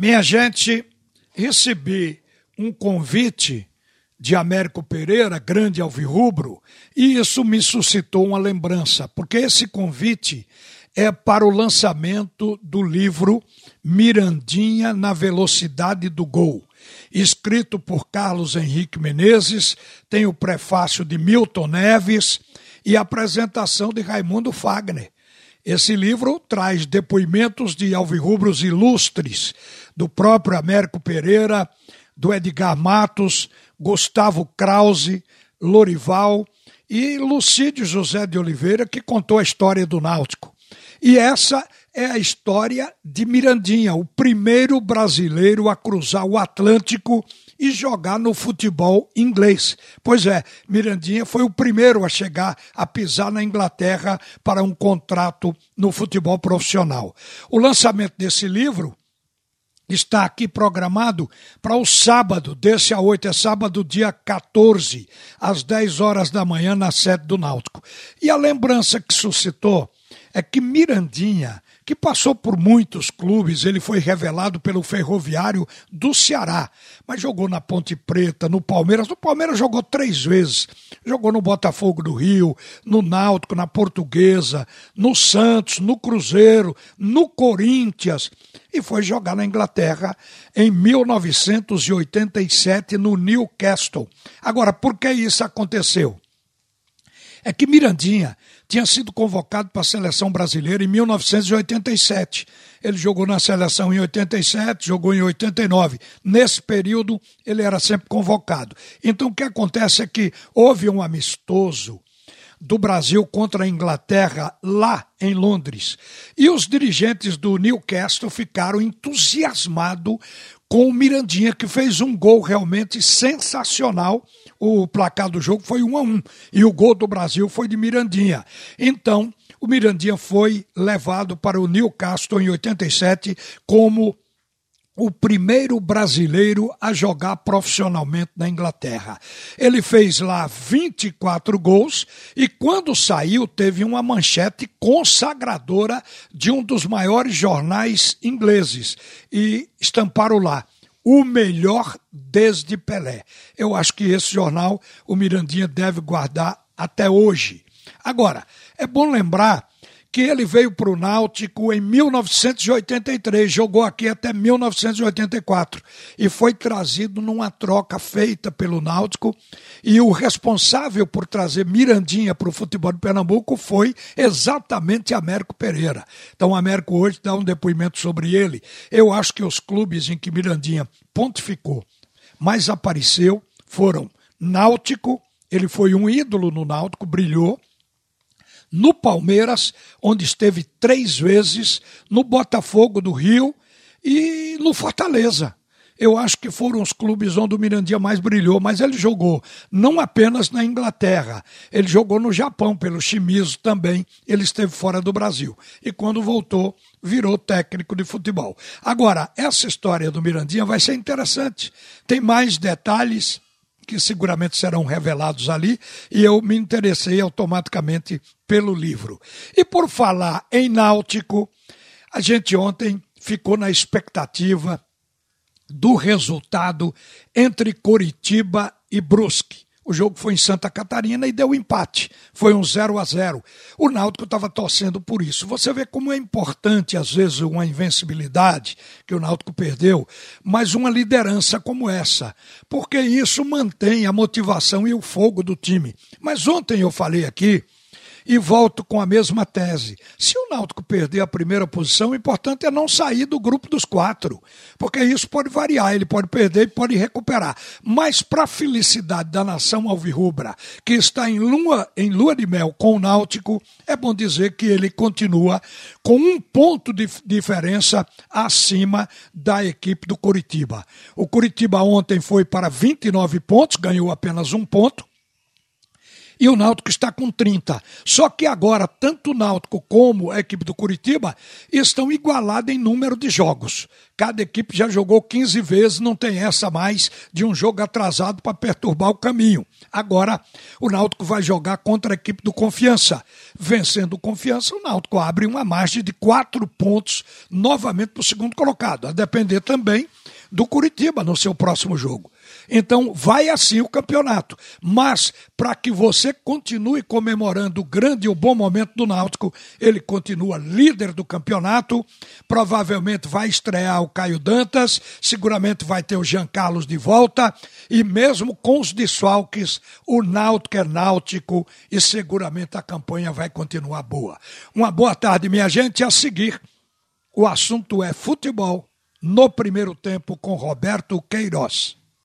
Minha gente, recebi um convite de Américo Pereira, grande alvirrubro, e isso me suscitou uma lembrança, porque esse convite é para o lançamento do livro Mirandinha na Velocidade do Gol, escrito por Carlos Henrique Menezes, tem o prefácio de Milton Neves e a apresentação de Raimundo Fagner. Esse livro traz depoimentos de alvirrubros ilustres, do próprio Américo Pereira, do Edgar Matos, Gustavo Krause, Lorival e Lucídio José de Oliveira, que contou a história do Náutico. E essa é a história de Mirandinha, o primeiro brasileiro a cruzar o Atlântico e jogar no futebol inglês. Pois é, Mirandinha foi o primeiro a chegar a pisar na Inglaterra para um contrato no futebol profissional. O lançamento desse livro está aqui programado para o sábado, desse a 8, é sábado, dia 14, às 10 horas da manhã, na sede do Náutico. E a lembrança que suscitou é que Mirandinha que passou por muitos clubes, ele foi revelado pelo Ferroviário do Ceará, mas jogou na Ponte Preta, no Palmeiras. No Palmeiras jogou três vezes. Jogou no Botafogo do Rio, no Náutico, na Portuguesa, no Santos, no Cruzeiro, no Corinthians e foi jogar na Inglaterra em 1987 no Newcastle. Agora, por que isso aconteceu? É que Mirandinha tinha sido convocado para a seleção brasileira em 1987. Ele jogou na seleção em 87, jogou em 89. Nesse período, ele era sempre convocado. Então, o que acontece é que houve um amistoso do Brasil contra a Inglaterra lá em Londres. E os dirigentes do Newcastle ficaram entusiasmados com o Mirandinha, que fez um gol realmente sensacional. O placar do jogo foi 1 a 1 e o gol do Brasil foi de Mirandinha. Então, o Mirandinha foi levado para o Newcastle em 87 como o primeiro brasileiro a jogar profissionalmente na Inglaterra. Ele fez lá 24 gols e quando saiu teve uma manchete consagradora de um dos maiores jornais ingleses e estamparam lá o melhor desde Pelé. Eu acho que esse jornal o Mirandinha deve guardar até hoje. Agora, é bom lembrar que ele veio para o Náutico em 1983, jogou aqui até 1984 e foi trazido numa troca feita pelo Náutico. E o responsável por trazer Mirandinha para o futebol de Pernambuco foi exatamente Américo Pereira. Então, Américo hoje dá um depoimento sobre ele. Eu acho que os clubes em que Mirandinha pontificou, mas apareceu, foram Náutico, ele foi um ídolo no Náutico, brilhou no Palmeiras, onde esteve três vezes, no Botafogo do Rio e no Fortaleza. Eu acho que foram os clubes onde o Mirandinha mais brilhou, mas ele jogou não apenas na Inglaterra, ele jogou no Japão, pelo Shimizu também, ele esteve fora do Brasil. E quando voltou, virou técnico de futebol. Agora, essa história do Mirandinha vai ser interessante. Tem mais detalhes, que seguramente serão revelados ali, e eu me interessei automaticamente pelo livro. E por falar em náutico, a gente ontem ficou na expectativa do resultado entre Coritiba e Brusque. O jogo foi em Santa Catarina e deu empate. Foi um 0 a 0. O Náutico estava torcendo por isso. Você vê como é importante, às vezes, uma invencibilidade que o Náutico perdeu, mas uma liderança como essa. Porque isso mantém a motivação e o fogo do time. Mas ontem eu falei aqui e volto com a mesma tese. Se o Náutico perder a primeira posição, o importante é não sair do grupo dos quatro, porque isso pode variar, ele pode perder e pode recuperar. Mas para a felicidade da nação alvirrubra, que está em lua, em lua de mel com o Náutico, é bom dizer que ele continua com um ponto de diferença acima da equipe do Curitiba. O Curitiba ontem foi para 29 pontos, ganhou apenas um ponto e o Náutico está com 30. Só que agora, tanto o Náutico como a equipe do Curitiba estão igualados em número de jogos. Cada equipe já jogou 15 vezes, não tem essa mais de um jogo atrasado para perturbar o caminho. Agora, o Náutico vai jogar contra a equipe do Confiança. Vencendo o Confiança, o Náutico abre uma margem de quatro pontos novamente para o segundo colocado, a depender também do Curitiba no seu próximo jogo. Então, vai assim o campeonato. Mas, para que você continue comemorando o grande e o bom momento do Náutico, ele continua líder do campeonato. Provavelmente vai estrear o Caio Dantas, seguramente vai ter o Jean Carlos de volta. E mesmo com os desfalques, o Náutico é náutico e seguramente a campanha vai continuar boa. Uma boa tarde, minha gente. A seguir, o assunto é futebol no primeiro tempo com Roberto Queiroz.